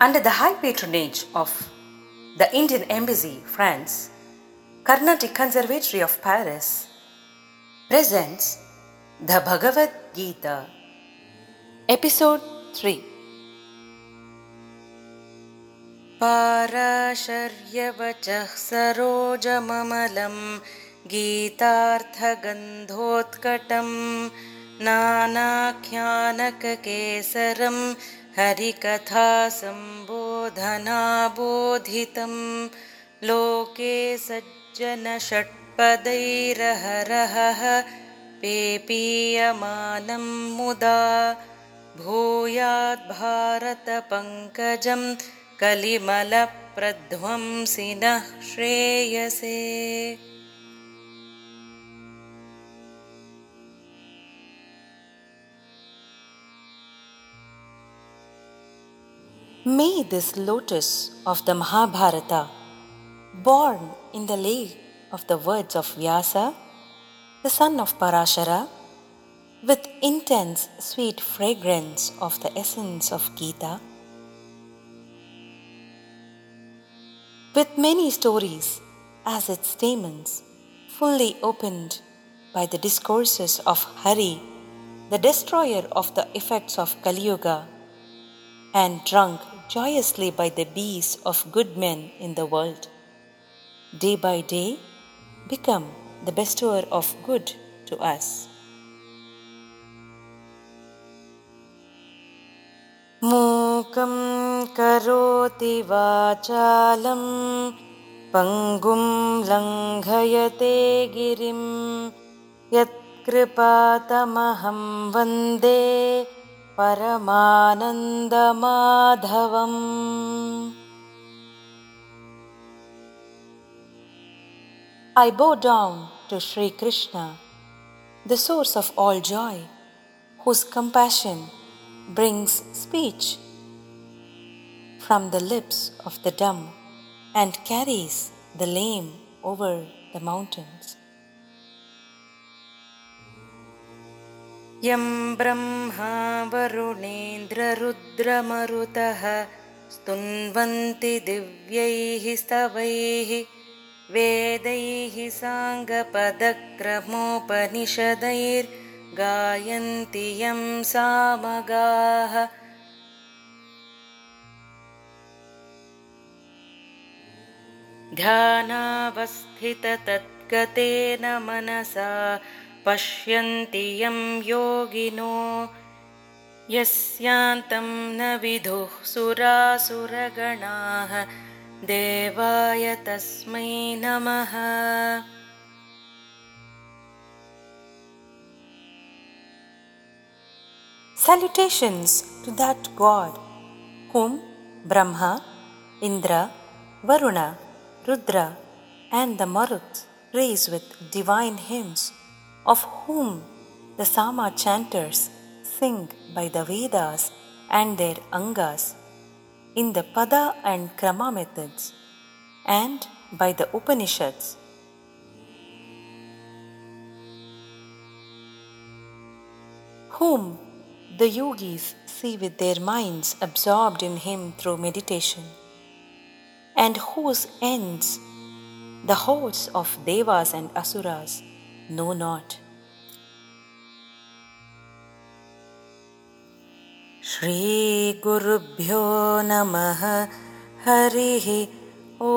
Under the high patronage of the Indian Embassy, France, Carnatic Conservatory of Paris presents the Bhagavad Gita, Episode 3. पाराशर्यवचः सरोजममलं गीतार्थगन्धोत्कटं नानाख्यानककेसरं हरिकथासम्बोधनाबोधितं लोके सज्जनषट्पदैरहरहः पेपीयमानं मुदा भूयाद्भारतपङ्कजं कलिमलप्रध्वंसिनः श्रेयसे May this lotus of the Mahabharata, born in the lake of the words of Vyasa, the son of Parashara, with intense sweet fragrance of the essence of Gita, with many stories as its stamens, fully opened by the discourses of Hari, the destroyer of the effects of Kali Yuga, and drunk joyously by the bees of good men in the world, day by day become the bestower of good to us. मूकं करोति वाचालं पङ्गुं लङ्घयते गिरिं यत्कृपातमहं वन्दे परमानन्दमाधवम् I bow down to Sri Krishna, the source of all joy, whose compassion brings speech from the lips of the dumb and carries the lame over the mountains. यं ब्रह्मा वरुणेन्द्ररुद्रमरुतः स्तुन्वन्ति दिव्यैः स्तवैः वेदैः साङ्गपदक्रमोपनिषदैर्गायन्ति यं सामगाः। ध्यानावस्थिततद्गतेन मनसा पश्यन्ति यं योगिनो यस्यान्तं न विदुः सुरासुरगणाः देवाय तस्मै नमः। Salutations to that God whom Brahma, Indra, Varuna, Rudra, and the Marut praise with divine hymns, of whom the Sama chanters sing by the Vedas and their Angas, in the Pada and Krama methods, and by the Upanishads. Whom the yogis see with their minds absorbed in Him through meditation, and whose ends the hosts of Devas and Asuras know not. श्रीगुरुभ्यो नमः हरिः ओ